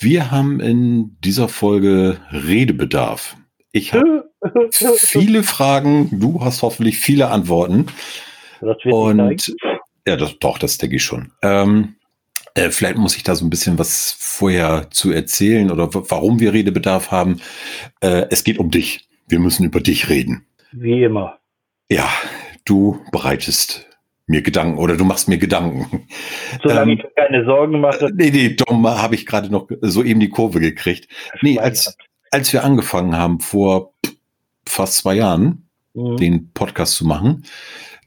Wir haben in dieser Folge Redebedarf. Ich habe viele Fragen, du hast hoffentlich viele Antworten. Und ja, das, doch, das denke ich schon. Ähm, äh, vielleicht muss ich da so ein bisschen was vorher zu erzählen oder warum wir Redebedarf haben. Äh, es geht um dich. Wir müssen über dich reden. Wie immer. Ja, du bereitest mir Gedanken oder du machst mir Gedanken. Solange ähm, ich keine Sorgen mache. Nee, nee, dumm habe ich gerade noch soeben die Kurve gekriegt. Nee, als, als wir angefangen haben vor fast zwei Jahren, mhm. den Podcast zu machen,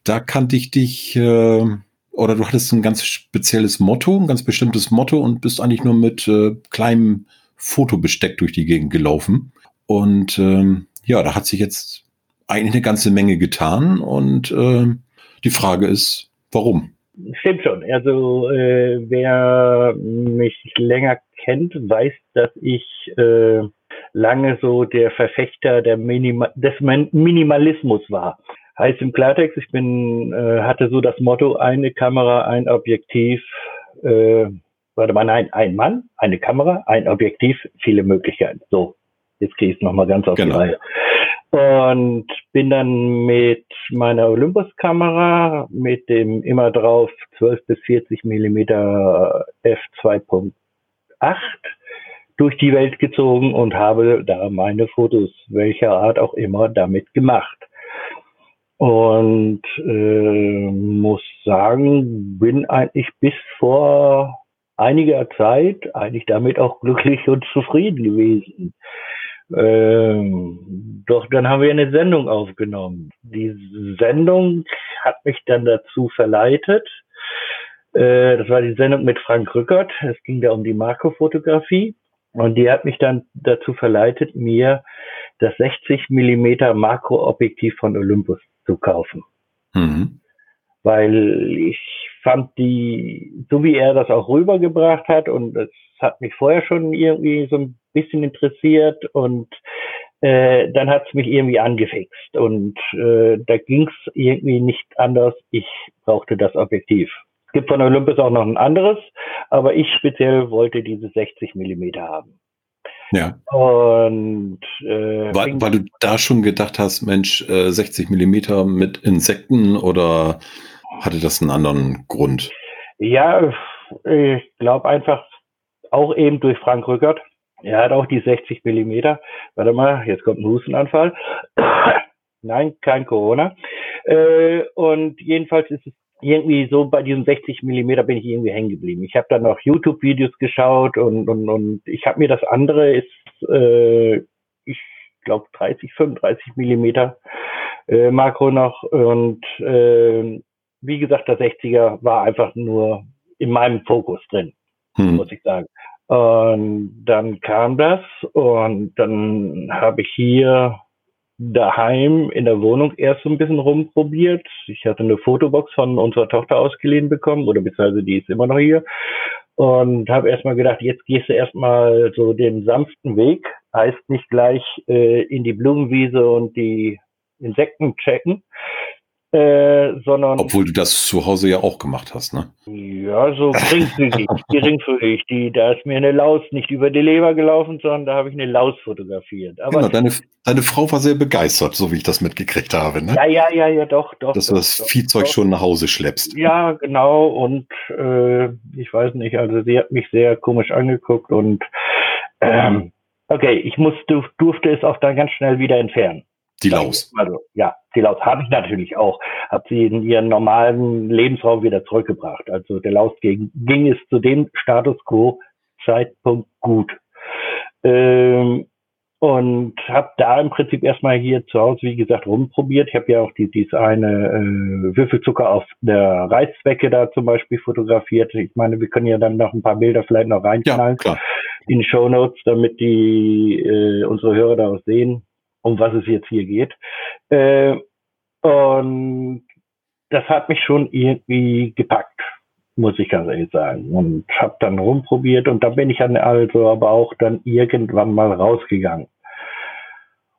da kannte ich dich, äh, oder du hattest ein ganz spezielles Motto, ein ganz bestimmtes Motto und bist eigentlich nur mit äh, kleinem Fotobesteck durch die Gegend gelaufen. Und ähm, ja, da hat sich jetzt eigentlich eine ganze Menge getan und äh, die Frage ist, warum? Stimmt schon. Also äh, wer mich länger kennt, weiß, dass ich äh, lange so der Verfechter der Minima des Minimalismus war. Heißt im Klartext, ich bin äh, hatte so das Motto: eine Kamera, ein Objektiv. Äh, warte mal, nein, ein Mann, eine Kamera, ein Objektiv, viele Möglichkeiten. So, jetzt gehe ich noch mal ganz auf genau. die Reihe und bin dann mit meiner Olympus-Kamera mit dem immer drauf 12 bis 40 Millimeter f2.8 durch die Welt gezogen und habe da meine Fotos welcher Art auch immer damit gemacht. Und äh, muss sagen, bin eigentlich bis vor einiger Zeit eigentlich damit auch glücklich und zufrieden gewesen. Ähm, doch dann haben wir eine Sendung aufgenommen. Die Sendung hat mich dann dazu verleitet. Äh, das war die Sendung mit Frank Rückert. Es ging da um die Makrofotografie. Und die hat mich dann dazu verleitet, mir das 60 Millimeter Makroobjektiv von Olympus zu kaufen. Mhm. Weil ich fand die, so wie er das auch rübergebracht hat, und es hat mich vorher schon irgendwie so ein bisschen interessiert und äh, dann hat es mich irgendwie angefixt und äh, da ging es irgendwie nicht anders. Ich brauchte das Objektiv. Es gibt von Olympus auch noch ein anderes, aber ich speziell wollte diese 60 Millimeter haben. Ja. Und äh, weil, weil du da schon gedacht hast, Mensch, äh, 60 Millimeter mit Insekten oder hatte das einen anderen Grund? Ja, ich glaube einfach auch eben durch Frank Rückert. Er hat auch die 60 Millimeter. Warte mal, jetzt kommt ein Hustenanfall. Nein, kein Corona. Äh, und jedenfalls ist es irgendwie so, bei diesem 60 Millimeter bin ich irgendwie hängen geblieben. Ich habe dann noch YouTube-Videos geschaut und, und, und ich habe mir das andere ist, äh, ich glaube 30, 35 Millimeter äh, Makro noch und äh, wie gesagt, der 60er war einfach nur in meinem Fokus drin, hm. muss ich sagen. Und dann kam das und dann habe ich hier daheim in der Wohnung erst so ein bisschen rumprobiert. Ich hatte eine Fotobox von unserer Tochter ausgeliehen bekommen oder beziehungsweise die ist immer noch hier und habe erstmal gedacht, jetzt gehst du erstmal so den sanften Weg, heißt nicht gleich äh, in die Blumenwiese und die Insekten checken, äh, sondern. Obwohl du das zu Hause ja auch gemacht hast, ne? Ja, so geringfügig, geringfügig. Die, da ist mir eine Laus nicht über die Leber gelaufen, sondern da habe ich eine Laus fotografiert. Aber genau, deine, deine Frau war sehr begeistert, so wie ich das mitgekriegt habe, ne? Ja, ja, ja, ja, doch, doch. Dass doch, du das doch, Viehzeug doch. schon nach Hause schleppst. Ja, genau. Und äh, ich weiß nicht, also sie hat mich sehr komisch angeguckt und ähm, okay, ich musste, durfte es auch dann ganz schnell wieder entfernen. Die Laus. Also, ja, die Laus habe ich natürlich auch. Habe sie in ihren normalen Lebensraum wieder zurückgebracht. Also der Laus ging, ging es zu dem Status quo Zeitpunkt gut. Ähm, und habe da im Prinzip erstmal hier zu Hause, wie gesagt, rumprobiert. Ich habe ja auch die, diese eine äh, Würfelzucker auf der Reißzwecke da zum Beispiel fotografiert. Ich meine, wir können ja dann noch ein paar Bilder vielleicht noch reinknallen ja, in die Show Notes, damit die äh, unsere Hörer da auch sehen, um was es jetzt hier geht. Äh, und das hat mich schon irgendwie gepackt, muss ich ganz ehrlich sagen. Und habe dann rumprobiert und da bin ich dann also aber auch dann irgendwann mal rausgegangen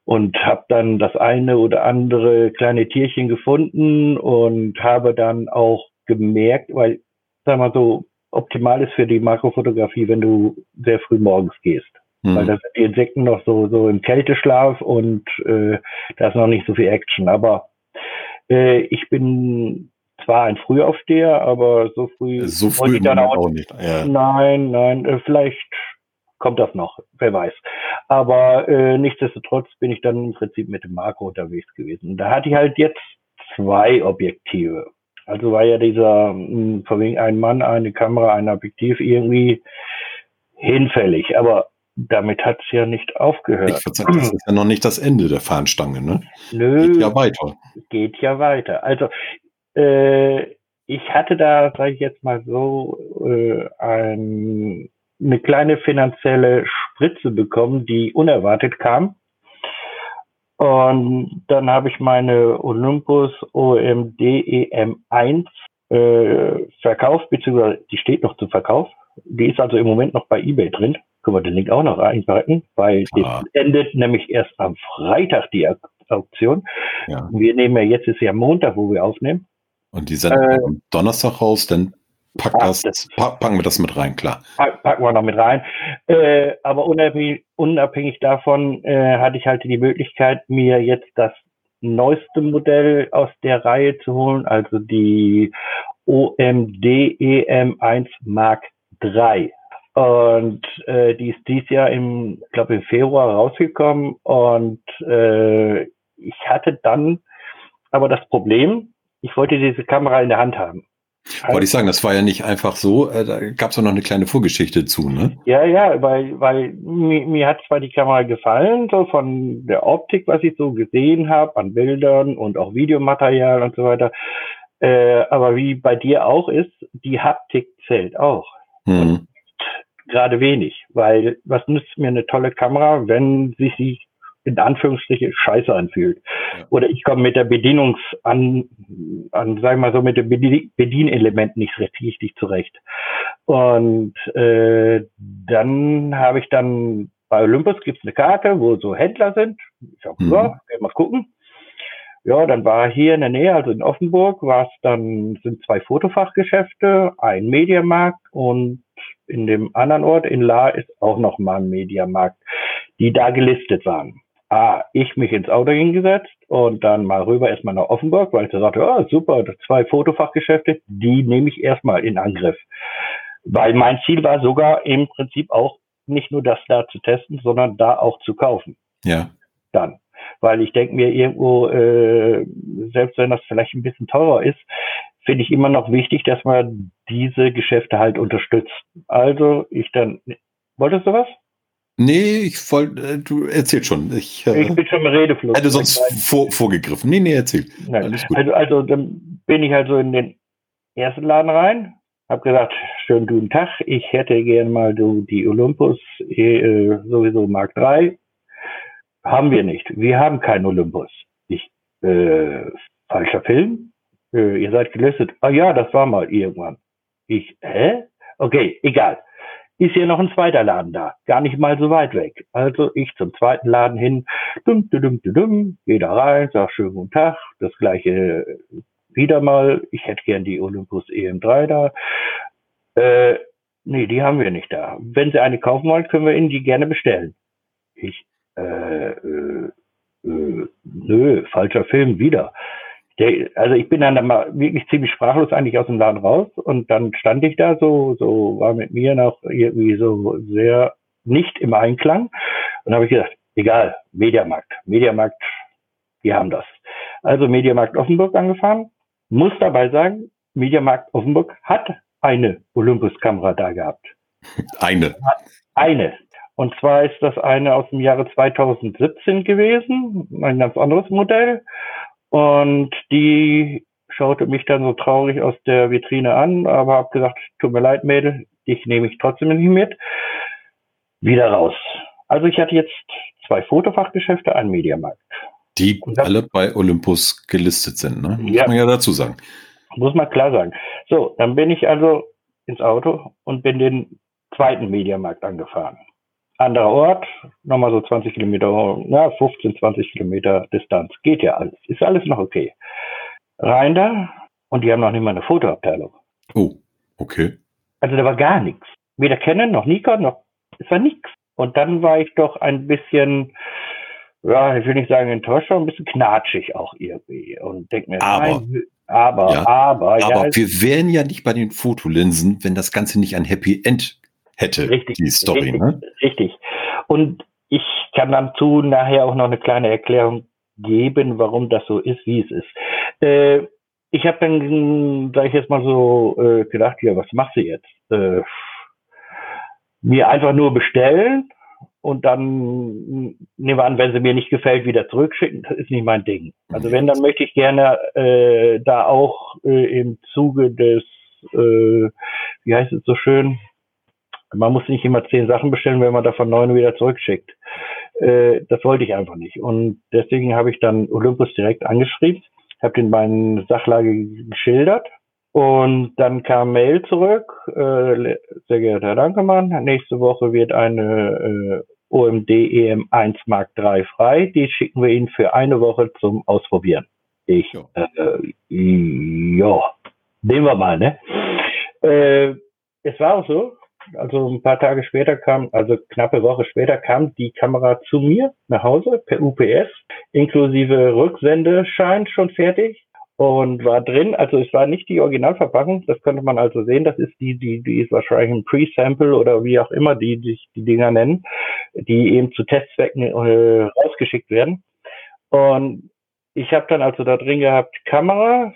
und habe dann das eine oder andere kleine Tierchen gefunden und habe dann auch gemerkt, weil, sag mal so, optimal ist für die Makrofotografie, wenn du sehr früh morgens gehst. Mhm. Weil da sind die Insekten noch so, so im Kälteschlaf und äh, da ist noch nicht so viel Action. Aber äh, ich bin zwar ein Frühaufsteher, aber so früh. So früh dann auch, auch nicht. Ja. Nein, nein, äh, vielleicht kommt das noch, wer weiß. Aber äh, nichtsdestotrotz bin ich dann im Prinzip mit dem Makro unterwegs gewesen. Da hatte ich halt jetzt zwei Objektive. Also war ja dieser, hm, von wegen ein Mann, eine Kamera, ein Objektiv irgendwie hinfällig. Aber damit hat es ja nicht aufgehört. Ich verzeihe, das ist ja noch nicht das Ende der Fahnenstange, ne? Nö. Geht ja weiter. Geht ja weiter. Also, äh, ich hatte da, sage ich jetzt mal so, äh, ein, eine kleine finanzielle Spritze bekommen, die unerwartet kam. Und dann habe ich meine Olympus OMD EM1 äh, verkauft, beziehungsweise die steht noch zum Verkauf. Die ist also im Moment noch bei eBay drin. Können wir den Link auch noch einpacken, weil ah. endet nämlich erst am Freitag die Auktion. Ja. Wir nehmen ja jetzt ist ja Montag, wo wir aufnehmen. Und die sind äh, am Donnerstag raus, dann pack das, das, packen wir das mit rein, klar. Packen wir noch mit rein. Äh, aber unabhängig, unabhängig davon äh, hatte ich halt die Möglichkeit, mir jetzt das neueste Modell aus der Reihe zu holen, also die OMD EM1 Mark III. Und äh, die ist dies Jahr im, glaube im Februar rausgekommen und äh, ich hatte dann aber das Problem, ich wollte diese Kamera in der Hand haben. Wollte ich sagen, das war ja nicht einfach so, äh, da gab es auch noch eine kleine Vorgeschichte zu, ne? Ja, ja, weil, weil mir, mir hat zwar die Kamera gefallen, so von der Optik, was ich so gesehen habe, an Bildern und auch Videomaterial und so weiter, äh, aber wie bei dir auch ist, die Haptik zählt auch. Hm gerade wenig, weil was nützt mir eine tolle Kamera, wenn sie sich in Anführungsstrichen scheiße anfühlt. Ja. Oder ich komme mit der Bedienungs an, an sagen wir mal so, mit dem Bedienelement nicht richtig zurecht. Und äh, dann habe ich dann bei Olympus gibt es eine Karte, wo so Händler sind. Ich habe mhm. ja, mal gucken. Ja, dann war hier in der Nähe, also in Offenburg, war es dann, sind zwei Fotofachgeschäfte, ein Mediamarkt und in dem anderen Ort in La ist auch noch mal ein Mediamarkt, die da gelistet waren. Ah, ich mich ins Auto hingesetzt und dann mal rüber erstmal nach Offenburg, weil ich da sagte, oh, super, zwei Fotofachgeschäfte, die nehme ich erstmal in Angriff. Weil mein Ziel war sogar im Prinzip auch nicht nur das da zu testen, sondern da auch zu kaufen. Ja. Dann weil ich denke mir irgendwo, äh, selbst wenn das vielleicht ein bisschen teurer ist, finde ich immer noch wichtig, dass man diese Geschäfte halt unterstützt. Also ich dann, wolltest du was? Nee, ich wollte, äh, du erzähl schon. Ich, äh, ich bin schon im Redefluss. Hätte sonst vor, vorgegriffen. Nee, nee, erzähl. Also, also dann bin ich also in den ersten Laden rein, habe gesagt, schönen guten Tag, ich hätte gerne mal du, die Olympus äh, sowieso Mark 3 haben wir nicht. Wir haben keinen Olympus. Ich, äh, falscher Film? Äh, ihr seid gelistet. Ah ja, das war mal irgendwann. Ich, hä? Okay, egal. Ist hier noch ein zweiter Laden da. Gar nicht mal so weit weg. Also ich zum zweiten Laden hin. Dum, dum, dum, dum, dum, geh da rein, sag schönen guten Tag. Das gleiche wieder mal. Ich hätte gern die Olympus EM3 da. Äh, nee, die haben wir nicht da. Wenn Sie eine kaufen wollen, können wir Ihnen die gerne bestellen. Ich, äh, äh, äh, nö, falscher Film wieder. Der, also ich bin dann mal wirklich ziemlich sprachlos eigentlich aus dem Laden raus und dann stand ich da so, so war mit mir noch irgendwie so sehr nicht im Einklang und habe ich gesagt, egal, Mediamarkt, Mediamarkt, wir haben das. Also Mediamarkt Offenburg angefahren, muss dabei sagen, Mediamarkt Offenburg hat eine Olympus-Kamera da gehabt. Eine. Eine. Und zwar ist das eine aus dem Jahre 2017 gewesen, ein ganz anderes Modell. Und die schaute mich dann so traurig aus der Vitrine an, aber habe gesagt, tut mir leid, Mädel, dich nehme ich trotzdem nicht mit. Wieder raus. Also ich hatte jetzt zwei Fotofachgeschäfte, einen Mediamarkt. Die alle bei Olympus gelistet sind, ne? Muss ja. man ja dazu sagen. Muss man klar sagen. So, dann bin ich also ins Auto und bin den zweiten Mediamarkt angefahren. Anderer Ort, nochmal so 20 Kilometer, na, 15, 20 Kilometer Distanz. Geht ja alles. Ist alles noch okay. Rein da und die haben noch nicht mal eine Fotoabteilung. Oh, okay. Also da war gar nichts. Weder Canon noch Nikon noch, es war nichts. Und dann war ich doch ein bisschen, ja, ich will nicht sagen enttäuscht, aber ein bisschen knatschig auch irgendwie. Und denke mir, aber, nein, aber, ja, aber, ja. Aber wir wären ja nicht bei den Fotolinsen, wenn das Ganze nicht ein Happy End hätte, richtig, die Story. Richtig, ne? richtig. Und ich kann dann zu nachher auch noch eine kleine Erklärung geben, warum das so ist, wie es ist. Äh, ich habe dann, sage ich jetzt mal so, äh, gedacht, ja, was machst du jetzt? Äh, mir einfach nur bestellen und dann nehmen wir an, wenn sie mir nicht gefällt, wieder zurückschicken. Das ist nicht mein Ding. Also wenn, dann möchte ich gerne äh, da auch äh, im Zuge des, äh, wie heißt es so schön, man muss nicht immer zehn Sachen bestellen, wenn man davon neun wieder zurückschickt. Äh, das wollte ich einfach nicht. Und deswegen habe ich dann Olympus direkt angeschrieben, habe den meine Sachlage geschildert und dann kam Mail zurück, äh, sehr geehrter Herr Dankemann, nächste Woche wird eine äh, OMD EM1 Mark III frei, die schicken wir Ihnen für eine Woche zum Ausprobieren. Ich, ja, äh, ja nehmen wir mal, ne? Äh, es war auch so, also ein paar Tage später kam, also knappe Woche später kam die Kamera zu mir nach Hause per UPS, inklusive Rücksendeschein schon fertig und war drin. Also es war nicht die Originalverpackung, das könnte man also sehen. Das ist die, die, die ist wahrscheinlich ein Pre-Sample oder wie auch immer die sich die, die Dinger nennen, die eben zu Testzwecken äh, rausgeschickt werden. Und ich habe dann also da drin gehabt Kamera,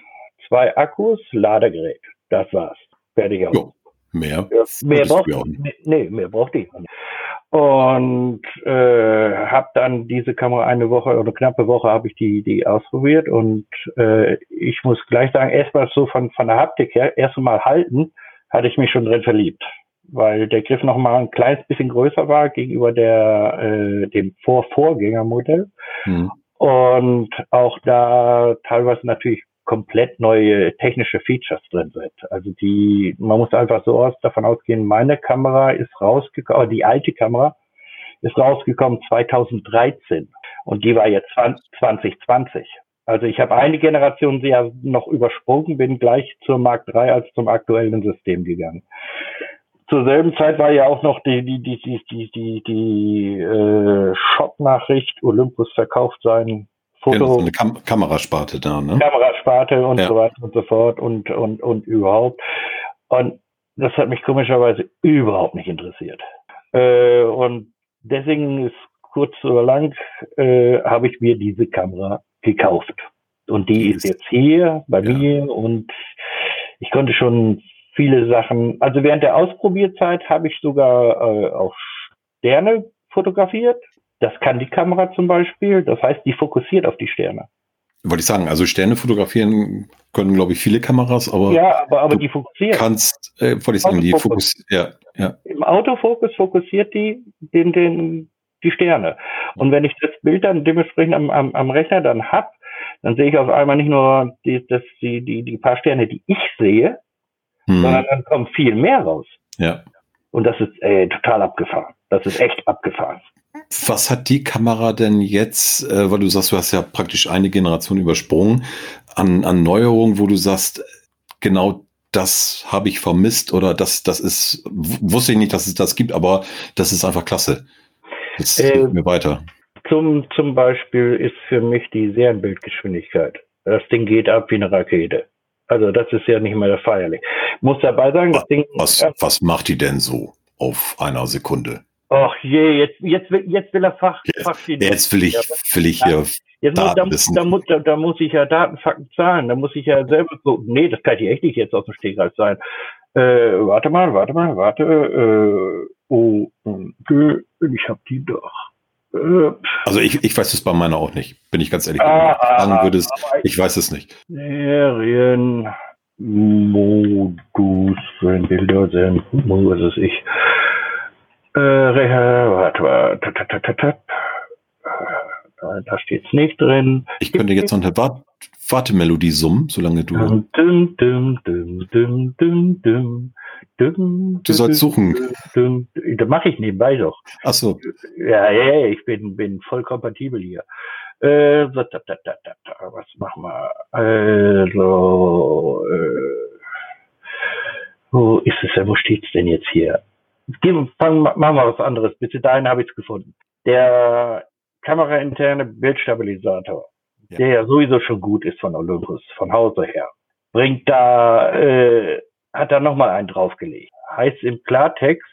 zwei Akkus, Ladegerät. Das war's. Fertig aus. Mehr? Ja, mehr braucht nee, nee, mehr braucht die. Und äh, habe dann diese Kamera eine Woche oder knappe Woche habe ich die die ausprobiert und äh, ich muss gleich sagen, erstmal so von von der Haptik her, erst mal halten, hatte ich mich schon drin verliebt, weil der Griff noch mal ein kleines bisschen größer war gegenüber der äh, dem Vor-Vorgängermodell hm. und auch da teilweise natürlich komplett neue technische Features drin sind. Also die, man muss einfach so aus, davon ausgehen, meine Kamera ist rausgekommen, die alte Kamera ist rausgekommen 2013 und die war jetzt 2020. Also ich habe eine Generation sehr noch übersprungen, bin gleich zur Mark III als zum aktuellen System gegangen. Zur selben Zeit war ja auch noch die die die die die die, die äh, Schocknachricht Olympus verkauft sein Foto. Genau, eine Kam Kamerasparte da, ne? Kamerasparte und ja. so weiter und so fort und, und, und überhaupt. Und das hat mich komischerweise überhaupt nicht interessiert. Äh, und deswegen ist kurz oder lang, äh, habe ich mir diese Kamera gekauft. Und die ist jetzt hier bei ja. mir und ich konnte schon viele Sachen, also während der Ausprobierzeit habe ich sogar äh, auch Sterne fotografiert. Das kann die Kamera zum Beispiel. Das heißt, die fokussiert auf die Sterne. Wollte ich sagen, also Sterne fotografieren können, glaube ich, viele Kameras, aber. Ja, aber, aber die fokussiert. Kannst, äh, wollte ich sagen, die fokussiert. Ja, ja. Im Autofokus fokussiert die den, den, die Sterne. Und wenn ich das Bild dann dementsprechend am, am, am Rechner dann hab, dann sehe ich auf einmal nicht nur die, das, die, die, die paar Sterne, die ich sehe, hm. sondern dann kommt viel mehr raus. Ja. Und das ist äh, total abgefahren. Das ist echt abgefahren. Was hat die Kamera denn jetzt, äh, weil du sagst, du hast ja praktisch eine Generation übersprungen, an, an Neuerungen, wo du sagst, genau das habe ich vermisst oder das, das ist, wusste ich nicht, dass es das gibt, aber das ist einfach klasse. Das äh, mir weiter. Zum, zum Beispiel ist für mich die Serienbildgeschwindigkeit. Das Ding geht ab wie eine Rakete. Also das ist ja nicht mehr der feierlich. Muss dabei sagen, das was, Ding. Was, was macht die denn so auf einer Sekunde? Ach je, jetzt, jetzt, jetzt will er Fach, Fachchen. Jetzt will ich, will ich hier. Jetzt muss, da, da, muss, da, da, muss ich ja Datenfakten zahlen. Da muss ich ja selber gucken. Nee, das kann ich echt nicht jetzt aus dem Stegreif sein. Äh, warte mal, warte mal, warte. Oh, ich habe die doch. Äh, also ich, ich weiß es bei meiner auch nicht, bin ich ganz ehrlich. Ah, sagen würdest, ich weiß es nicht. Serienmodus, wenn Bilder sind, was ist ich. Äh, warte, warte, da, da steht es nicht drin. Ich könnte jetzt noch eine Wart Wartemelodie summen, solange du. Dum, dum, dum, du sollst suchen. Das mache ich nebenbei doch. Ach so. Ja, ja, ich bin, bin voll kompatibel hier. Äh, was machen wir? Also, äh, wo ist es denn? Wo steht's denn jetzt hier? Gehen, fangen, machen wir was anderes. Bis dahin habe ich es gefunden. Der kamerainterne Bildstabilisator, ja. der ja sowieso schon gut ist von Olympus, von Hause her, bringt da, äh, hat da nochmal einen draufgelegt. Heißt im Klartext,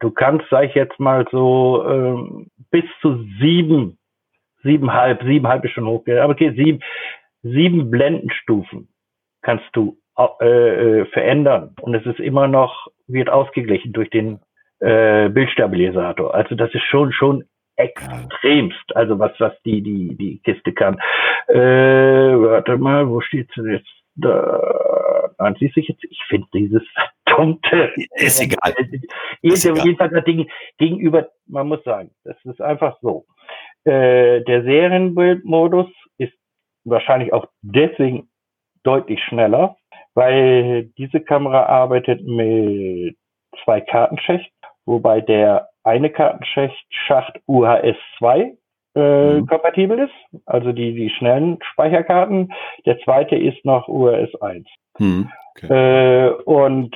du kannst, sag ich jetzt mal so, ähm, bis zu sieben, siebenhalb, siebenhalb ist schon hoch, aber okay, sieben, sieben Blendenstufen kannst du äh, äh, verändern und es ist immer noch, wird ausgeglichen durch den äh, Bildstabilisator. Also das ist schon, schon extremst, also was, was die, die, die Kiste kann. Äh, warte mal, wo steht's denn jetzt? Da, nein, siehst du jetzt, ich finde dieses verdammte. Ist egal. Ist egal. Ding gegenüber, man muss sagen, das ist einfach so. Äh, der Serienbildmodus ist wahrscheinlich auch deswegen deutlich schneller, weil diese Kamera arbeitet mit zwei Kartenschächten, wobei der eine Kartenschacht UHS 2 äh, mhm. kompatibel ist, also die, die schnellen Speicherkarten. Der zweite ist noch UHS 1. Mhm. Okay. Äh, und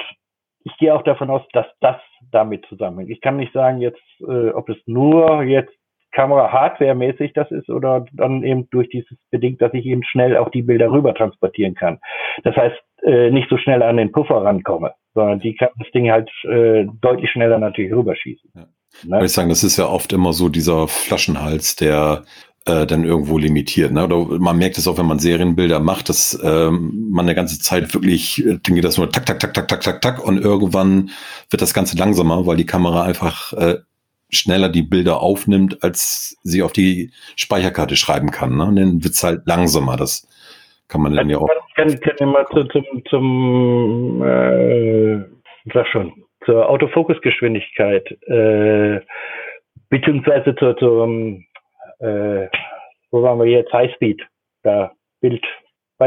ich gehe auch davon aus, dass das damit zusammenhängt. Ich kann nicht sagen jetzt, äh, ob es nur jetzt Kamera-Hardware-mäßig das ist oder dann eben durch dieses bedingt, dass ich eben schnell auch die Bilder rüber transportieren kann. Das heißt, äh, nicht so schnell an den Puffer rankomme, sondern die kann das Ding halt äh, deutlich schneller natürlich rüberschießen. Ja. Ne? Ich sagen, das ist ja oft immer so dieser Flaschenhals, der äh, dann irgendwo limitiert. Ne? Oder man merkt es auch, wenn man Serienbilder macht, dass ähm, man eine ganze Zeit wirklich, äh, dann geht das nur tak, tak, tak, tak, tak, tak, tak und irgendwann wird das Ganze langsamer, weil die Kamera einfach äh, schneller die Bilder aufnimmt, als sie auf die Speicherkarte schreiben kann. Ne? Und dann wird's halt langsamer. Das kann man dann ja auch. Kann, kann ja mal zu, zum, zum äh, sag schon, zur Autofokusgeschwindigkeit, äh, beziehungsweise zur, zum, äh, wo waren wir jetzt, Highspeed, da Bild.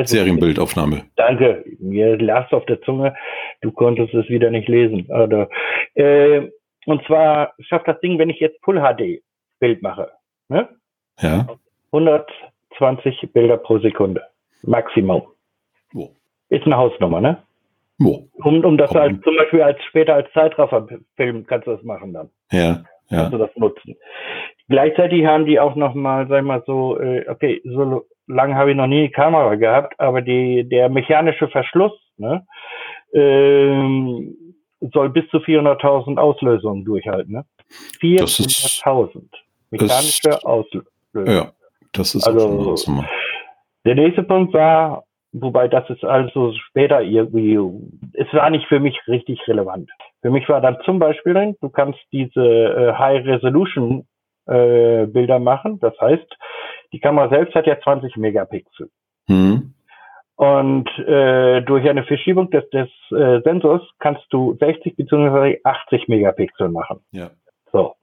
Serienbildaufnahme. Danke, mir lasst auf der Zunge, du konntest es wieder nicht lesen. Oder, äh, und zwar schafft das Ding, wenn ich jetzt Full HD Bild mache, ne? Ja. 120 Bilder pro Sekunde. Maximum. Wo? Ist eine Hausnummer, ne? Wo? Um, um das als, zum Beispiel als später als Zeitrafferfilm kannst du das machen dann. Ja, ja. Kannst du das nutzen. Gleichzeitig haben die auch nochmal, sag ich mal so, äh, okay, so lange habe ich noch nie eine Kamera gehabt, aber die, der mechanische Verschluss, ne, ähm, soll bis zu 400.000 Auslösungen durchhalten, ne? 400.000 mechanische Auslösungen. Ja, das ist also, der nächste Punkt war, wobei das ist also später irgendwie, es war nicht für mich richtig relevant. Für mich war dann zum Beispiel du kannst diese äh, High Resolution äh, Bilder machen. Das heißt, die Kamera selbst hat ja 20 Megapixel. Mhm. Und äh, durch eine Verschiebung des, des äh, Sensors kannst du 60 bzw. 80 Megapixel machen. Ja. So.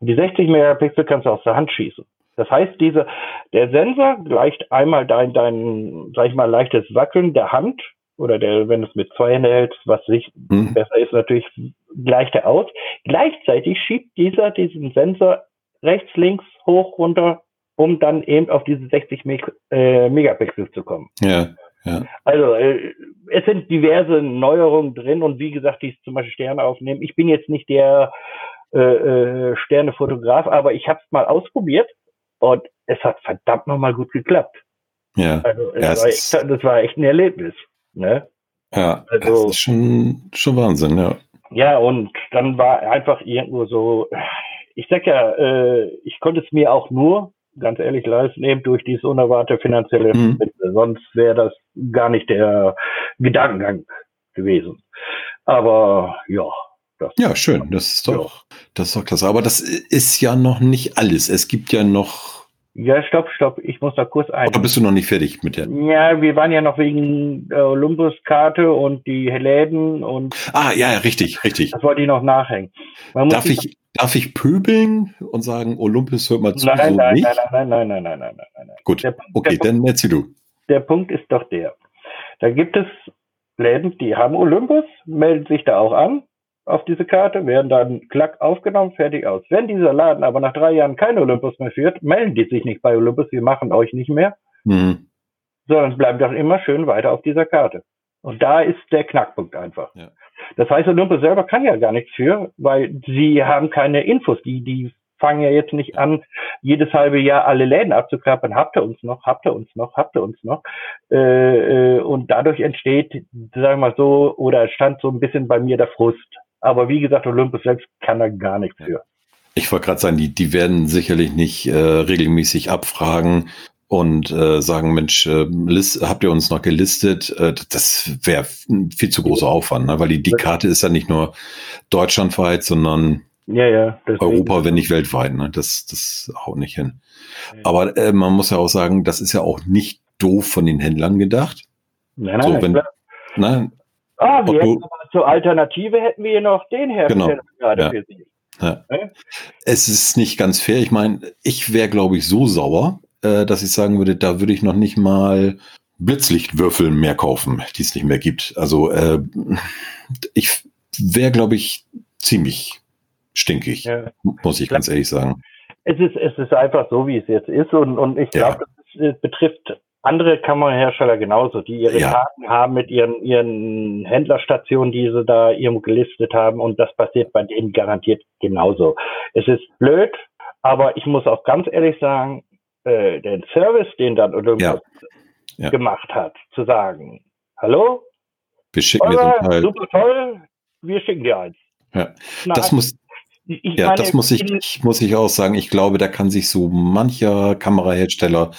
Und die 60 Megapixel kannst du aus der Hand schießen. Das heißt, diese, der Sensor gleicht einmal dein, dein, sag ich mal, leichtes Wackeln der Hand oder der, wenn du es mit zwei Händen hältst, was sich mhm. besser ist, natürlich gleicht er aus. Gleichzeitig schiebt dieser diesen Sensor rechts, links, hoch, runter, um dann eben auf diese 60 Meg äh, Megapixel zu kommen. Ja. Ja. Also äh, es sind diverse Neuerungen drin und wie gesagt, die zum Beispiel Sterne aufnehmen. Ich bin jetzt nicht der äh, äh, Sternefotograf, aber ich habe es mal ausprobiert und es hat verdammt nochmal gut geklappt. Ja. Also ja, war echt, das war echt ein Erlebnis. Ne? Ja, also, das ist schon, schon Wahnsinn, ja. Ja, und dann war einfach irgendwo so, ich sag ja, äh, ich konnte es mir auch nur, ganz ehrlich, leisten, eben durch dieses unerwartete finanzielle mhm. Sonst wäre das gar nicht der Gedankengang gewesen. Aber ja, das ja, schön. Das ist doch, ja. das ist doch klasse. Aber das ist ja noch nicht alles. Es gibt ja noch. Ja, stopp, stopp. Ich muss da kurz ein. Oder bist du noch nicht fertig mit der? Ja, wir waren ja noch wegen äh, Olympus-Karte und die Läden und. Ah, ja, richtig, richtig. Das wollte ich noch nachhängen. Darf ich, Darf ich pöbeln und sagen, Olympus hört mal zu? Nein, so nein, nicht? nein, nein, nein, nein, nein, nein, nein, nein. Gut, der, okay, der dann merkst du. Der Punkt ist doch der. Da gibt es Läden, die haben Olympus, melden sich da auch an, auf diese Karte, werden dann klack aufgenommen, fertig aus. Wenn dieser Laden aber nach drei Jahren kein Olympus mehr führt, melden die sich nicht bei Olympus, wir machen euch nicht mehr, mhm. sondern bleiben doch immer schön weiter auf dieser Karte. Und da ist der Knackpunkt einfach. Ja. Das heißt, Olympus selber kann ja gar nichts für, weil sie haben keine Infos. Die, die fangen ja jetzt nicht an, jedes halbe Jahr alle Läden abzuklappern. Habt ihr uns noch? Habt ihr uns noch? Habt ihr uns noch? Äh, äh, und dadurch entsteht, sagen wir mal so, oder stand so ein bisschen bei mir der Frust. Aber wie gesagt, Olympus selbst kann da gar nichts für. Ich wollte gerade sagen, die, die werden sicherlich nicht äh, regelmäßig abfragen und äh, sagen, Mensch, äh, list, habt ihr uns noch gelistet? Äh, das wäre viel zu großer Aufwand, ne? weil die, die Karte ist ja nicht nur deutschlandweit, sondern ja, ja, Europa, wenn nicht weltweit. Ne? Das, das haut nicht hin. Ja. Aber äh, man muss ja auch sagen, das ist ja auch nicht doof von den Händlern gedacht. Nein, nein, so, wenn, klar. Ah, wir hätten aber zur Alternative hätten wir hier noch den Hersteller genau. gerade ja. für Sie. Ja. Es ist nicht ganz fair. Ich meine, ich wäre, glaube ich, so sauer, äh, dass ich sagen würde, da würde ich noch nicht mal Blitzlichtwürfel mehr kaufen, die es nicht mehr gibt. Also äh, ich wäre, glaube ich, ziemlich stinkig, ja. muss ich ganz ehrlich sagen. Es ist, es ist einfach so, wie es jetzt ist und, und ich glaube, ja. das betrifft andere Kamerahersteller genauso, die ihre ja. Daten haben mit ihren, ihren Händlerstationen, die sie da irgendwo gelistet haben und das passiert bei denen garantiert genauso. Es ist blöd, aber ich muss auch ganz ehrlich sagen, äh, den Service, den dann Olympus ja. ja. gemacht hat, zu sagen, hallo, wir schicken dir so ein Teil. super toll, wir schicken dir eins. Ja. das muss, ich ja, meine, das muss ich, muss ich auch sagen. Ich glaube, da kann sich so mancher Kamerahersteller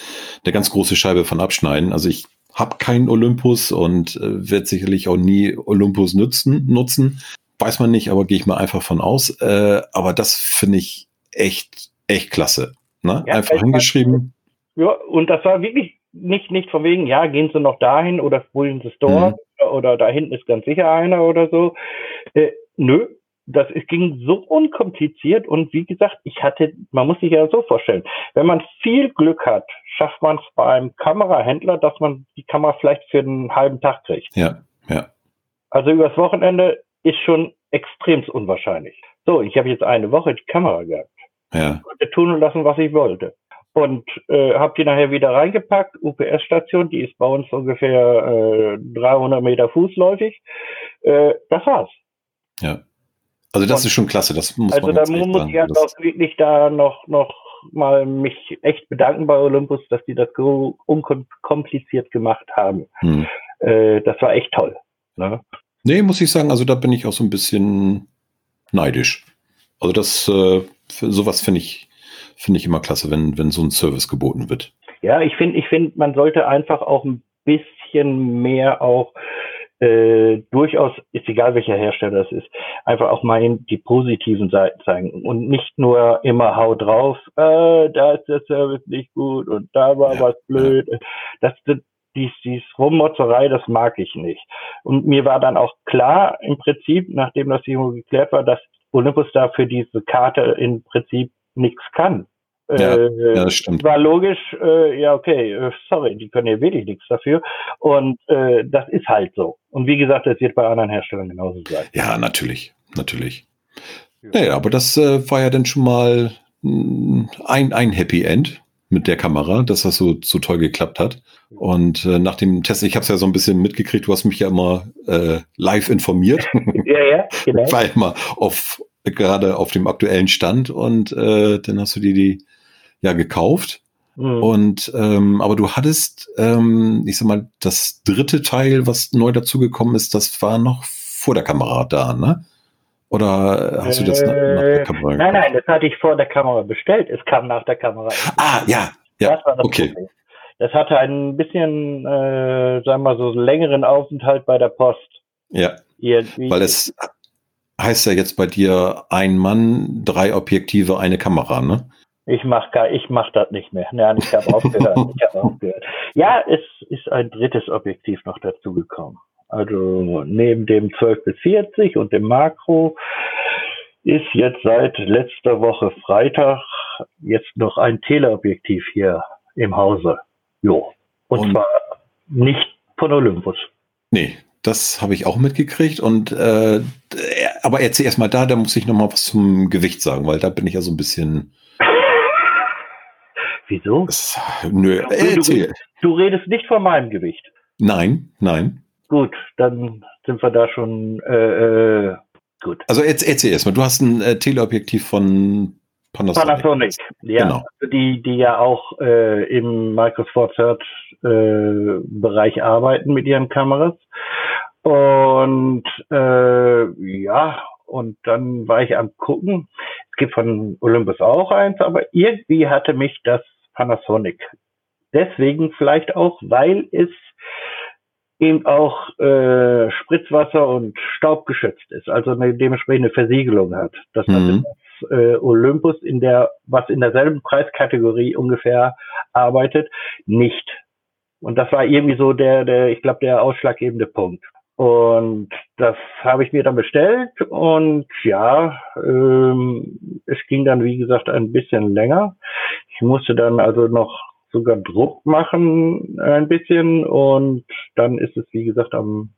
eine ganz große Scheibe von abschneiden. Also ich habe keinen Olympus und äh, werde sicherlich auch nie Olympus nutzen, nutzen. Weiß man nicht, aber gehe ich mal einfach von aus. Äh, aber das finde ich echt, echt klasse. Ne? Ja, einfach hingeschrieben. Ja, und das war wirklich nicht, nicht von wegen, ja, gehen Sie noch dahin oder holen Sie es dort mhm. oder da hinten ist ganz sicher einer oder so. Äh, nö, das ging so unkompliziert und wie gesagt, ich hatte, man muss sich ja so vorstellen, wenn man viel Glück hat, schafft man es beim Kamerahändler, dass man die Kamera vielleicht für einen halben Tag kriegt. Ja, ja. Also übers Wochenende ist schon extremst unwahrscheinlich. So, ich habe jetzt eine Woche die Kamera gehabt. Ja. Ich konnte tun und lassen, was ich wollte. Und äh, habe die nachher wieder reingepackt. UPS-Station, die ist bei uns ungefähr äh, 300 Meter fußläufig. Äh, das war's. Ja. Also das ist schon klasse, das muss also man Also da muss ich halt auch wirklich da noch, noch mal mich echt bedanken bei Olympus, dass die das so unkompliziert gemacht haben. Hm. Äh, das war echt toll. Ne? Nee, muss ich sagen, also da bin ich auch so ein bisschen neidisch. Also das, äh, sowas finde ich, finde ich immer klasse, wenn, wenn so ein Service geboten wird. Ja, ich finde, ich finde, man sollte einfach auch ein bisschen mehr auch äh, durchaus, ist egal welcher Hersteller das ist, einfach auch mal die positiven Seiten zeigen und nicht nur immer hau drauf, äh, da ist der Service nicht gut und da war ja, was blöd. Das, das dies, dies Rummotzerei, das mag ich nicht. Und mir war dann auch klar im Prinzip, nachdem das irgendwo geklärt war, dass Olympus da für diese Karte im Prinzip nichts kann. Ja, äh, ja, das stimmt. War logisch, äh, ja, okay, äh, sorry, die können ja wirklich nichts dafür. Und äh, das ist halt so. Und wie gesagt, das wird bei anderen Herstellern genauso sein. Ja, natürlich, natürlich. Ja. Naja, aber das äh, war ja dann schon mal mh, ein, ein Happy End mit der Kamera, dass das so, so toll geklappt hat. Und äh, nach dem Test, ich habe es ja so ein bisschen mitgekriegt, du hast mich ja immer äh, live informiert. Ja, ja, genau. Ich war immer auf gerade auf dem aktuellen Stand und äh, dann hast du dir die ja gekauft. Mhm. Und ähm, aber du hattest, ähm, ich sag mal, das dritte Teil, was neu dazugekommen ist, das war noch vor der Kamera da, ne? Oder hast du das äh, nach der Kamera? Nein, gekauft? nein, das hatte ich vor der Kamera bestellt. Es kam nach der Kamera. Ah, ja, ja. Das okay. Problem. Das hatte ein bisschen, äh, sagen wir mal so, längeren Aufenthalt bei der Post. Ja. Irgendwie. Weil es heißt ja jetzt bei dir ein Mann, drei Objektive, eine Kamera, ne? Ich mach gar, ich mach das nicht mehr. Nein, ich habe aufgehört. ich habe aufgehört. Ja, es ist ein drittes Objektiv noch dazugekommen. Also neben dem 12 bis 40 und dem Makro ist jetzt seit letzter Woche Freitag jetzt noch ein Teleobjektiv hier im Hause. Jo. Und, und zwar nicht von Olympus. Nee, das habe ich auch mitgekriegt. Und äh, aber erzähl erst mal da, da muss ich noch mal was zum Gewicht sagen, weil da bin ich ja so ein bisschen. Wieso? Nö, du, erzähl. Du, du redest nicht von meinem Gewicht. Nein, nein. Gut, dann sind wir da schon äh, äh, gut. Also erzähl, erzähl erst mal. Du hast ein äh, Teleobjektiv von Panasonic. Panasonic, ja. Genau. Die, die ja auch äh, im Microsoft Third äh, Bereich arbeiten mit ihren Kameras. Und äh, ja, und dann war ich am gucken. Es gibt von Olympus auch eins, aber irgendwie hatte mich das Panasonic. Deswegen vielleicht auch, weil es eben auch äh, Spritzwasser und Staub geschützt ist, also eine dementsprechende Versiegelung hat. Das mhm. das äh, Olympus in der, was in derselben Preiskategorie ungefähr arbeitet, nicht. Und das war irgendwie so der, der, ich glaube, der ausschlaggebende Punkt. Und das habe ich mir dann bestellt und ja, ähm, es ging dann wie gesagt ein bisschen länger. Ich musste dann also noch sogar Druck machen ein bisschen und dann ist es wie gesagt am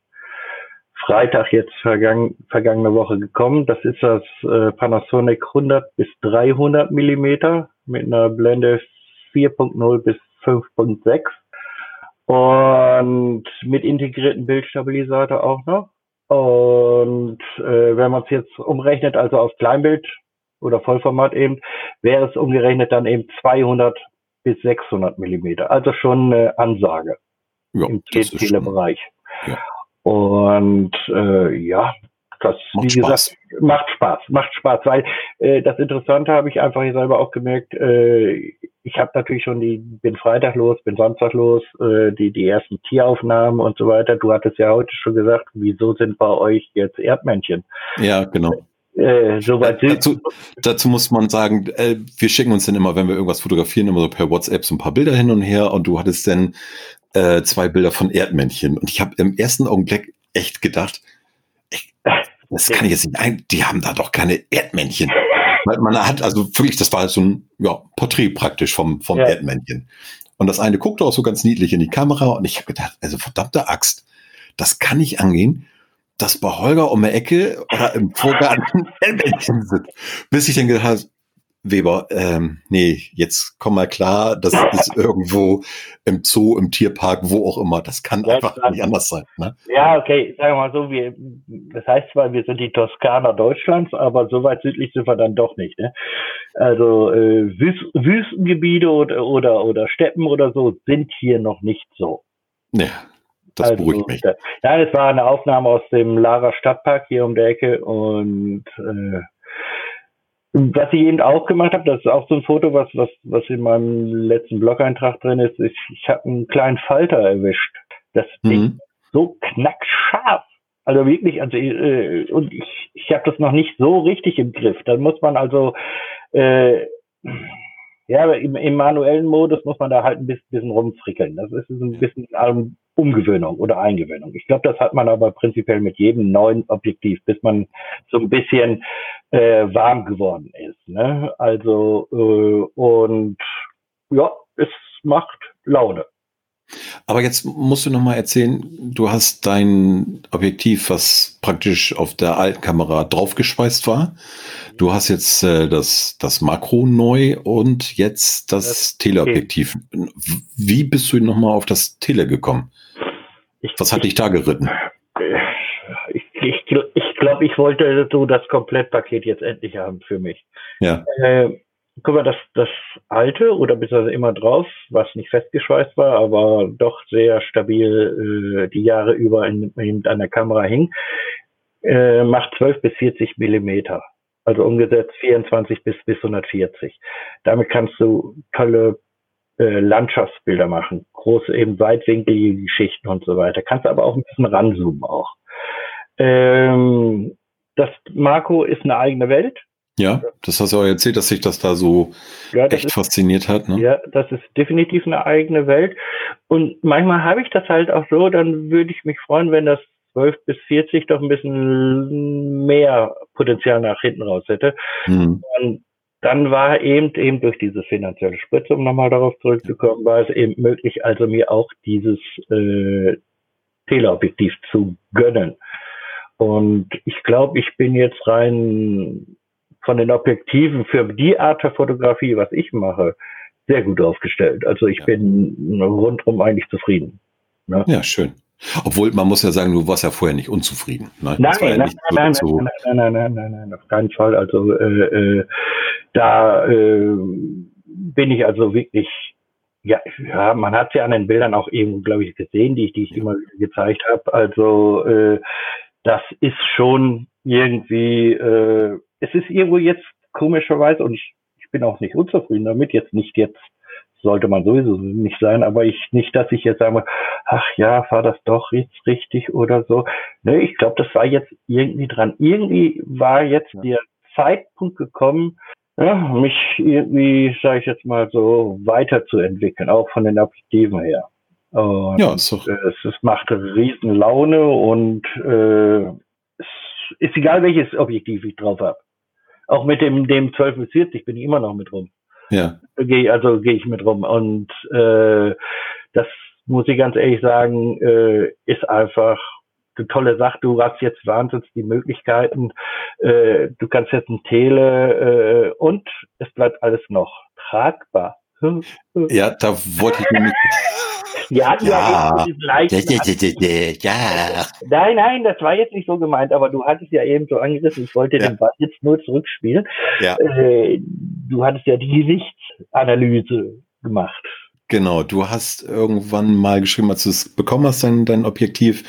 Freitag jetzt vergangen, vergangene Woche gekommen. Das ist das äh, Panasonic 100 bis 300 Millimeter mit einer Blende 4.0 bis 5.6 und mit integrierten Bildstabilisator auch noch. Und äh, wenn man es jetzt umrechnet, also auf Kleinbild oder Vollformat eben, wäre es umgerechnet dann eben 200 bis 600 Millimeter. Also schon eine Ansage ja, im Telebereich. Ja. Und äh, ja, das, macht wie Spaß. gesagt, macht Spaß, macht Spaß, weil äh, das Interessante habe ich einfach hier selber auch gemerkt, äh, ich habe natürlich schon die, bin Freitag los, bin Samstag los, äh, die, die ersten Tieraufnahmen und so weiter. Du hattest ja heute schon gesagt, wieso sind bei euch jetzt Erdmännchen? Ja, genau. Äh, soweit äh, dazu, dazu muss man sagen, äh, wir schicken uns dann immer, wenn wir irgendwas fotografieren, immer so per WhatsApp so ein paar Bilder hin und her und du hattest dann äh, zwei Bilder von Erdmännchen und ich habe im ersten Augenblick echt gedacht, ich, das kann ich jetzt nicht ein, die haben da doch keine Erdmännchen. Man hat also wirklich, das war so ein ja, Porträt praktisch vom, vom ja. Erdmännchen. Und das eine guckte auch so ganz niedlich in die Kamera und ich habe gedacht, also verdammte Axt, das kann nicht angehen, dass bei Holger um die Ecke oder im Vorgarten Erdmännchen sind. Bis ich dann gedacht habe, Weber, ähm, nee, jetzt komm mal klar, das ist irgendwo im Zoo, im Tierpark, wo auch immer. Das kann ja, einfach klar. nicht anders sein. Ne? Ja, okay, sagen wir mal so, wir, das heißt zwar, wir sind die Toskana Deutschlands, aber so weit südlich sind wir dann doch nicht. Ne? Also äh, Wüst Wüstengebiete oder, oder, oder Steppen oder so sind hier noch nicht so. Ja, das also, beruhigt mich. Ja, es war eine Aufnahme aus dem Lara Stadtpark hier um der Ecke und äh, was ich eben auch gemacht habe, das ist auch so ein Foto, was, was, was in meinem letzten Blog-Eintrag drin ist. Ich, ich habe einen kleinen Falter erwischt. Das mhm. Ding so knackscharf. Also wirklich, also äh, und ich, ich habe das noch nicht so richtig im Griff. Dann muss man also äh, ja, im, im manuellen Modus muss man da halt ein bisschen, bisschen rumfrickeln. Das ist ein bisschen ähm, Umgewöhnung oder Eingewöhnung. Ich glaube, das hat man aber prinzipiell mit jedem neuen Objektiv, bis man so ein bisschen äh, warm geworden ist. Ne? Also äh, und ja, es macht Laune. Aber jetzt musst du noch mal erzählen, du hast dein Objektiv, was praktisch auf der alten Kamera draufgeschweißt war. Du hast jetzt äh, das, das Makro neu und jetzt das, das Teleobjektiv. Wie bist du noch mal auf das Tele gekommen? Ich, Was hat dich da geritten? Ich, ich, ich glaube, ich wollte so das Komplettpaket jetzt endlich haben für mich. Ja. Äh, guck mal, das, das alte oder beziehungsweise immer drauf, was nicht festgeschweißt war, aber doch sehr stabil äh, die Jahre über in, in an der Kamera hing, äh, macht 12 bis 40 Millimeter. Also umgesetzt 24 bis, bis 140. Damit kannst du tolle äh, Landschaftsbilder machen, große eben weitwinklige Geschichten und so weiter. Kannst aber auch ein bisschen ranzoomen auch. Ähm, das Marco ist eine eigene Welt. Ja, das hast du auch erzählt, dass sich das da so ja, echt ist, fasziniert hat. Ne? Ja, das ist definitiv eine eigene Welt. Und manchmal habe ich das halt auch so, dann würde ich mich freuen, wenn das 12 bis 40 doch ein bisschen mehr Potenzial nach hinten raus hätte. Mhm. Und dann war eben eben durch diese finanzielle Spritze, um nochmal darauf zurückzukommen, war es eben möglich, also mir auch dieses äh, Teleobjektiv zu gönnen. Und ich glaube, ich bin jetzt rein von den Objektiven für die Art der Fotografie, was ich mache, sehr gut aufgestellt. Also ich ja. bin rundum eigentlich zufrieden. Ne? Ja, schön. Obwohl, man muss ja sagen, du warst ja vorher nicht unzufrieden. Ne? Nein, ja nein, nein, so nein, nein, nein, nein, nein, nein, auf keinen Fall. Also äh, äh, da äh, bin ich also wirklich, ja, ja, man hat ja an den Bildern auch eben, glaube ich, gesehen, die ich, die ich immer wieder gezeigt habe. Also äh, das ist schon irgendwie, äh, es ist irgendwo jetzt komischerweise, und ich, ich bin auch nicht unzufrieden damit, jetzt nicht jetzt sollte man sowieso nicht sein, aber ich nicht, dass ich jetzt sage, ach ja, war das doch jetzt richtig oder so. Ne, ich glaube, das war jetzt irgendwie dran. Irgendwie war jetzt der Zeitpunkt gekommen, ja, mich irgendwie, sage ich jetzt mal so, weiterzuentwickeln, auch von den Objektiven her. Und ja, ist doch. Es, es macht riesen Laune und äh, es ist egal, welches Objektiv ich drauf habe. Auch mit dem, dem 12 bis 40 bin ich immer noch mit rum. Ja. Geh, also gehe ich mit rum. Und äh, das muss ich ganz ehrlich sagen, äh, ist einfach eine tolle Sache. Du hast jetzt wahnsinnig die Möglichkeiten. Äh, du kannst jetzt ein Tele äh, und es bleibt alles noch tragbar. Ja, da wollte ich nämlich. Ja, ja, ja, ja, ja. Nein, nein, das war jetzt nicht so gemeint, aber du hattest ja eben so angerissen, ich wollte ja. den Ball jetzt nur zurückspielen. Ja. Äh, du hattest ja die Gesichtsanalyse gemacht. Genau, du hast irgendwann mal geschrieben, als du es bekommen hast, dein, dein Objektiv,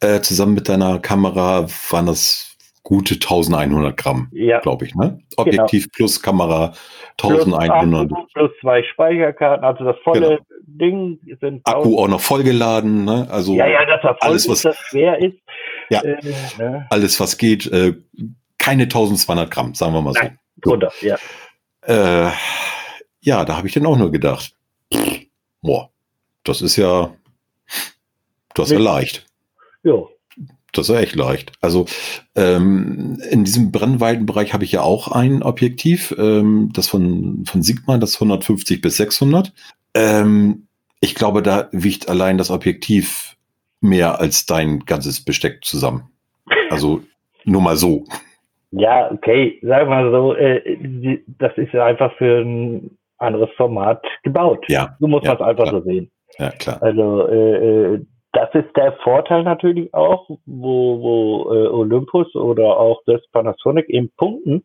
äh, zusammen mit deiner Kamera, waren das gute 1100 Gramm, ja. glaube ich, ne? Objektiv genau. plus Kamera 1100. Plus, plus, zwei Speicherkarten, also das volle genau. Ding sind. Akku auch noch vollgeladen, ne? Also ja, ja, dass er voll alles, was, ist, schwer ist. Ja, äh, ne? alles, was geht, äh, keine 1200 Gramm, sagen wir mal so. Nein, drunter, ja. Äh, ja, da habe ich dann auch nur gedacht, boah, das ist ja, das ist ja leicht. Ja. Das ist ja echt leicht. Also ähm, in diesem Brennweitenbereich habe ich ja auch ein Objektiv, ähm, das von, von Sigma, das 150 bis 600. Ähm, ich glaube, da wiegt allein das Objektiv mehr als dein ganzes Besteck zusammen. Also nur mal so. Ja, okay, sagen wir mal so, äh, das ist ja einfach für ein anderes Format gebaut. Ja. Du musst ja, das einfach klar. so sehen. Ja, klar. Also äh, äh, das ist der Vorteil natürlich auch, wo, wo äh, Olympus oder auch das Panasonic eben punkten.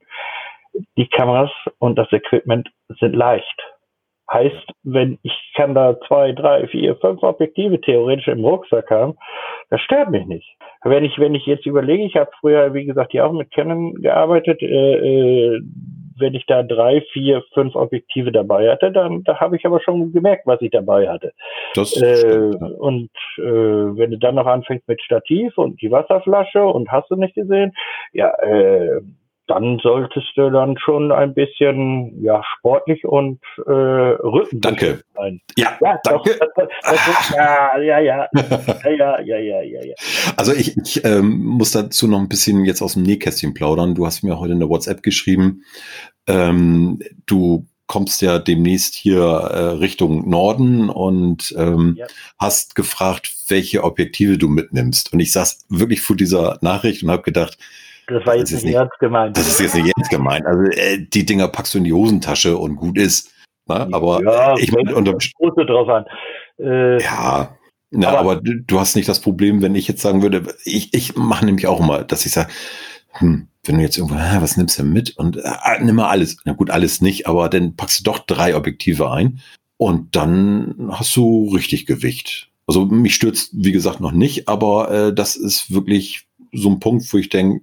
Die Kameras und das Equipment sind leicht. Heißt, wenn ich kann da zwei, drei, vier, fünf Objektive theoretisch im Rucksack haben, das stört mich nicht. Wenn ich, wenn ich jetzt überlege, ich habe früher, wie gesagt, ja auch mit Canon gearbeitet, äh, äh, wenn ich da drei, vier, fünf Objektive dabei hatte, dann da habe ich aber schon gemerkt, was ich dabei hatte. Das äh, stimmt, ja. Und äh, wenn du dann noch anfängst mit Stativ und die Wasserflasche und hast du nicht gesehen, ja, äh, dann solltest du dann schon ein bisschen ja sportlich und äh, Rücken danke sein. Ja, ja danke. Doch, das, das, das, ja, ja, ja, ja, ja, ja, ja, ja. Also ich, ich ähm, muss dazu noch ein bisschen jetzt aus dem Nähkästchen plaudern. Du hast mir heute in der WhatsApp geschrieben, ähm, du kommst ja demnächst hier äh, Richtung Norden und ähm, ja. hast gefragt, welche Objektive du mitnimmst. Und ich saß wirklich vor dieser Nachricht und habe gedacht, das war jetzt das nicht ernst gemeint. Das ist jetzt nicht ernst gemeint. Also äh, die Dinger packst du in die Hosentasche und gut ist. Ne? aber ja, ich meine, unterm drauf an. Äh, ja, na, aber, aber du, hast nicht das Problem, wenn ich jetzt sagen würde, ich, ich mache nämlich auch immer, dass ich sage, hm, wenn du jetzt irgendwo, was nimmst du mit? Und äh, nimm mal alles. Na gut, alles nicht, aber dann packst du doch drei Objektive ein und dann hast du richtig Gewicht. Also mich stürzt, wie gesagt, noch nicht, aber äh, das ist wirklich so ein Punkt, wo ich denke,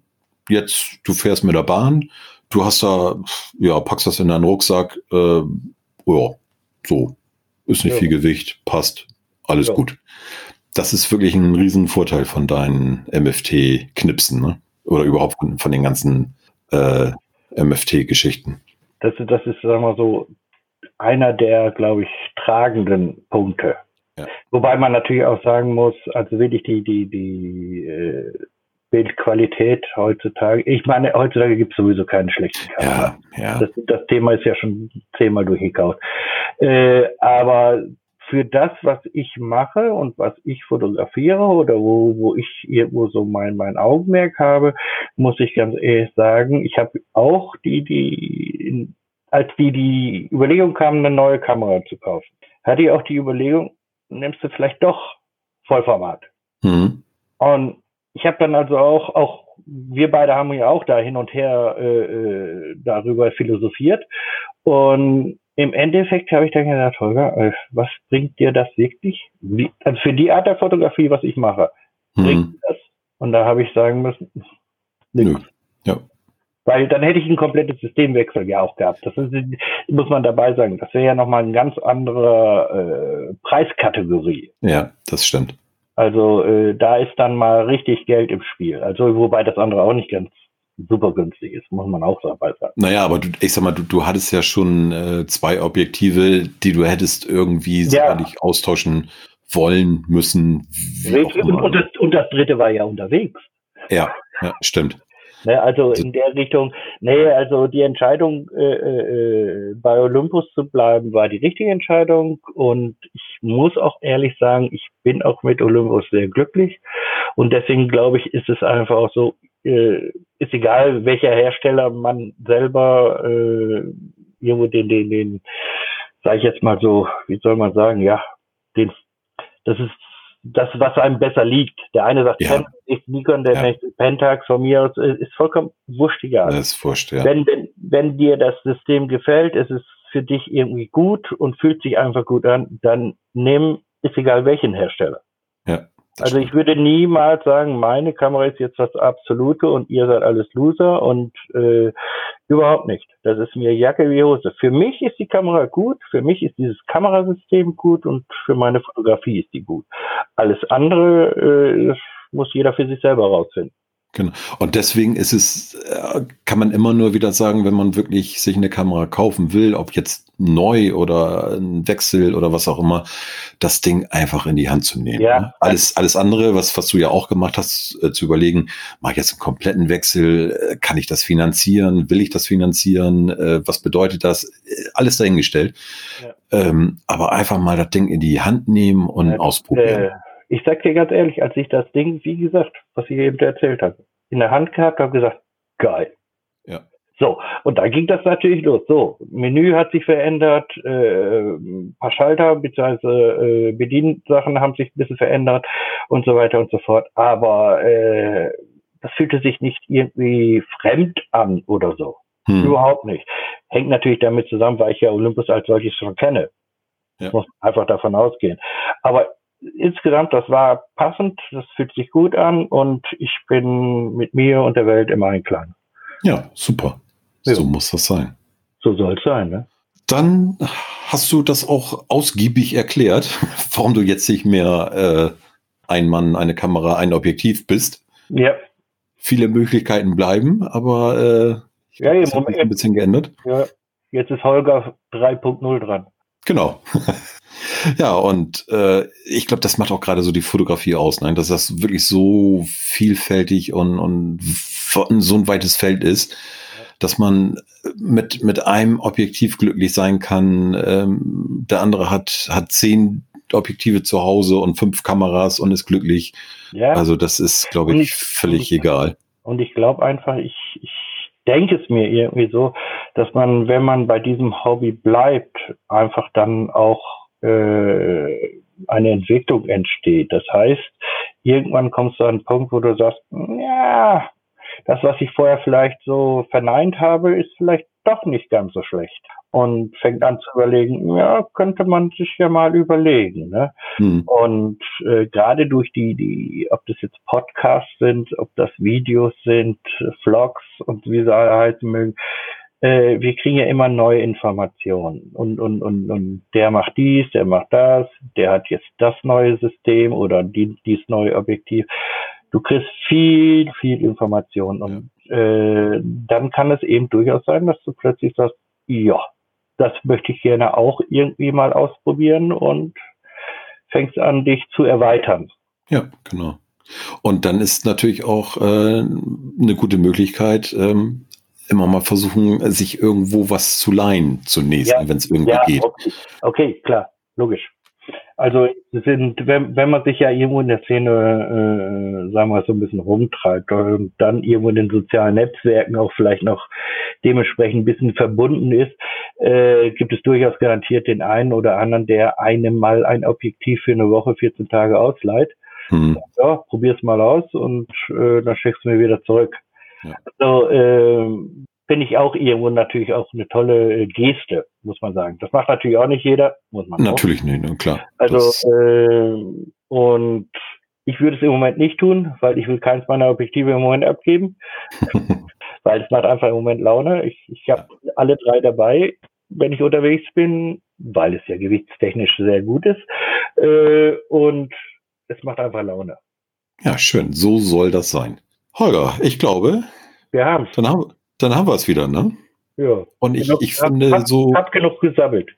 jetzt, du fährst mit der Bahn, du hast da, ja, packst das in deinen Rucksack, äh, ja, so, ist nicht ja. viel Gewicht, passt, alles ja. gut. Das ist wirklich ein Riesenvorteil von deinen MFT-Knipsen, ne? Oder überhaupt von, den ganzen äh, MFT-Geschichten. Das, das ist, sagen wir so, einer der, glaube ich, tragenden Punkte. Ja. Wobei man natürlich auch sagen muss, also wirklich die, die, die äh, Bildqualität heutzutage. Ich meine, heutzutage gibt es sowieso keine schlechten Kameras. Ja, ja. Das, das, Thema ist ja schon zehnmal durchgekaut. Äh, aber für das, was ich mache und was ich fotografiere oder wo, wo ich irgendwo so mein, mein Augenmerk habe, muss ich ganz ehrlich sagen, ich habe auch die, die, als die, die Überlegung kam, eine neue Kamera zu kaufen, hatte ich auch die Überlegung, nimmst du vielleicht doch Vollformat. Mhm. Und ich habe dann also auch, auch wir beide haben ja auch da hin und her äh, äh, darüber philosophiert. Und im Endeffekt habe ich dann gedacht, Holger, äh, was bringt dir das wirklich? Wie, also für die Art der Fotografie, was ich mache, bringt hm. das? Und da habe ich sagen müssen, nö. Ja. Weil dann hätte ich ein komplettes Systemwechsel ja auch gehabt. Das ist, muss man dabei sagen. Das wäre ja nochmal eine ganz andere äh, Preiskategorie. Ja, das stimmt. Also äh, da ist dann mal richtig Geld im Spiel. Also wobei das andere auch nicht ganz super günstig ist, muss man auch dabei sagen. Naja, aber du, ich sag mal, du, du hattest ja schon äh, zwei Objektive, die du hättest irgendwie ja. sicherlich austauschen wollen müssen. Und, und, das, und das dritte war ja unterwegs. Ja, ja stimmt. Ne, also, in der Richtung, nee, also die Entscheidung, äh, äh, bei Olympus zu bleiben, war die richtige Entscheidung. Und ich muss auch ehrlich sagen, ich bin auch mit Olympus sehr glücklich. Und deswegen glaube ich, ist es einfach auch so, äh, ist egal, welcher Hersteller man selber äh, irgendwo den, den, den, sag ich jetzt mal so, wie soll man sagen, ja, den, das ist das, was einem besser liegt. Der eine sagt ja. Pentax, Nikon, der ja. nächste Pentax von mir aus, ist vollkommen wurscht egal. Das ist wurscht, ja. Wenn, wenn, wenn dir das System gefällt, es ist für dich irgendwie gut und fühlt sich einfach gut an, dann nimm, ist egal welchen Hersteller. Ja. Also ich würde niemals sagen, meine Kamera ist jetzt das Absolute und ihr seid alles Loser und äh, überhaupt nicht. Das ist mir Jacke wie Hose. Für mich ist die Kamera gut, für mich ist dieses Kamerasystem gut und für meine Fotografie ist die gut. Alles andere äh, muss jeder für sich selber rausfinden. Genau. Und deswegen ist es, äh, kann man immer nur wieder sagen, wenn man wirklich sich eine Kamera kaufen will, ob jetzt neu oder ein Wechsel oder was auch immer, das Ding einfach in die Hand zu nehmen. Ja. Ne? Alles, alles andere, was, was du ja auch gemacht hast, äh, zu überlegen, mache ich jetzt einen kompletten Wechsel, äh, kann ich das finanzieren, will ich das finanzieren, was bedeutet das? Alles dahingestellt. Ja. Ähm, aber einfach mal das Ding in die Hand nehmen und ja, ausprobieren. Äh ich sag dir ganz ehrlich, als ich das Ding, wie gesagt, was ich eben erzählt habe, in der Hand gehabt habe, gesagt, geil. Ja. So, und da ging das natürlich los. So, Menü hat sich verändert, äh, ein paar Schalter bzw. Äh, Bediensachen haben sich ein bisschen verändert und so weiter und so fort. Aber äh, das fühlte sich nicht irgendwie fremd an oder so. Hm. Überhaupt nicht. Hängt natürlich damit zusammen, weil ich ja Olympus als solches schon kenne. Ja. Muss einfach davon ausgehen. Aber insgesamt, das war passend, das fühlt sich gut an und ich bin mit mir und der Welt im Einklang. Ja, super. Ja. So muss das sein. So soll es sein, ne? Dann hast du das auch ausgiebig erklärt, warum du jetzt nicht mehr äh, ein Mann, eine Kamera, ein Objektiv bist. Ja. Viele Möglichkeiten bleiben, aber äh, ja, das hat sich ein bisschen geändert. Ja, jetzt ist Holger 3.0 dran. Genau. Ja, und äh, ich glaube, das macht auch gerade so die Fotografie aus, ne? dass das wirklich so vielfältig und, und so ein weites Feld ist, dass man mit, mit einem Objektiv glücklich sein kann. Ähm, der andere hat, hat zehn Objektive zu Hause und fünf Kameras und ist glücklich. Ja. Also das ist, glaube ich, völlig und, egal. Und ich glaube einfach, ich, ich denke es mir irgendwie so, dass man, wenn man bei diesem Hobby bleibt, einfach dann auch äh, eine Entwicklung entsteht. Das heißt, irgendwann kommst du an einen Punkt, wo du sagst, ja, das, was ich vorher vielleicht so verneint habe, ist vielleicht doch nicht ganz so schlecht. Und fängt an zu überlegen, ja, könnte man sich ja mal überlegen. Ne? Hm. Und äh, gerade durch die, die, ob das jetzt Podcasts sind, ob das Videos sind, Vlogs und wie sie alle heißen mögen, äh, wir kriegen ja immer neue Informationen und, und, und, und der macht dies, der macht das, der hat jetzt das neue System oder die, dies neue Objektiv. Du kriegst viel, viel Information und äh, dann kann es eben durchaus sein, dass du plötzlich sagst, ja, das möchte ich gerne auch irgendwie mal ausprobieren und fängst an, dich zu erweitern. Ja, genau. Und dann ist natürlich auch äh, eine gute Möglichkeit, ähm, immer mal versuchen, sich irgendwo was zu leihen zunächst, ja, wenn es irgendwie ja, geht. Okay. okay, klar, logisch. Also sind, wenn, wenn man sich ja irgendwo in der Szene, äh, sagen wir so ein bisschen rumtreibt und dann irgendwo in den sozialen Netzwerken auch vielleicht noch dementsprechend ein bisschen verbunden ist, äh, gibt es durchaus garantiert den einen oder anderen, der einem mal ein Objektiv für eine Woche, 14 Tage ausleiht. Hm. Ja, probier's mal aus und äh, dann schickst du mir wieder zurück. Ja. Also äh, finde ich auch irgendwo natürlich auch eine tolle äh, Geste, muss man sagen. Das macht natürlich auch nicht jeder, muss man Natürlich auch. nicht, ne, klar. Also äh, und ich würde es im Moment nicht tun, weil ich will keins meiner Objektive im Moment abgeben, weil es macht einfach im Moment Laune. Ich, ich habe alle drei dabei, wenn ich unterwegs bin, weil es ja gewichtstechnisch sehr gut ist äh, und es macht einfach Laune. Ja, schön. So soll das sein. Holger, ich glaube, wir haben. Dann haben, dann haben wir es wieder, ne? Ja. Und ich, ich finde hab, so. Hab genug gesammelt.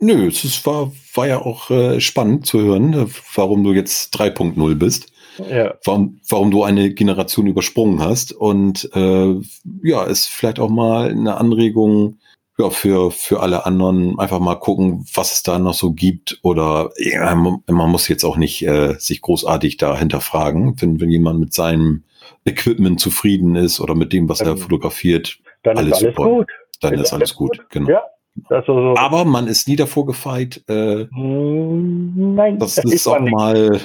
Nö, es war, war ja auch äh, spannend zu hören, äh, warum du jetzt 3.0 bist. Ja. Warum, warum du eine Generation übersprungen hast. Und äh, ja, ist vielleicht auch mal eine Anregung ja, für, für alle anderen, einfach mal gucken, was es da noch so gibt. Oder ja, man muss jetzt auch nicht äh, sich großartig da hinterfragen, wenn, wenn jemand mit seinem Equipment zufrieden ist oder mit dem, was dann, er fotografiert, dann alles, ist alles super. gut. Dann ist alles gut, gut. genau. Ja. Also, Aber man ist nie davor gefeit, äh, hm, Nein, dass das es auch nicht. mal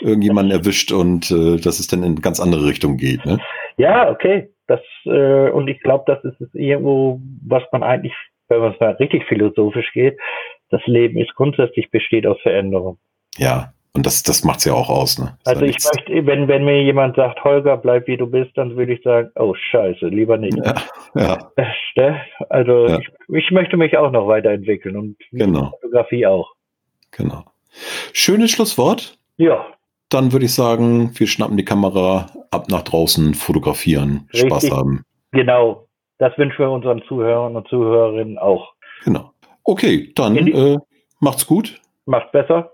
irgendjemanden erwischt und äh, dass es dann in ganz andere Richtung geht. Ne? Ja, okay. Das, äh, und ich glaube, das ist irgendwo, was man eigentlich, wenn man es mal richtig philosophisch geht, das Leben ist grundsätzlich besteht aus Veränderung. Ja, und das, das macht's ja auch aus, ne? also ich nichts. möchte, wenn, wenn mir jemand sagt, Holger, bleib wie du bist, dann würde ich sagen, oh scheiße, lieber nicht. Ja, ja. Äh, also ja. Ich, ich, möchte mich auch noch weiterentwickeln und genau. Fotografie auch. Genau. Schönes Schlusswort. Ja. Dann würde ich sagen, wir schnappen die Kamera ab nach draußen, fotografieren, Richtig. Spaß haben. Genau. Das wünschen wir unseren Zuhörern und Zuhörerinnen auch. Genau. Okay, dann äh, macht's gut. Macht besser.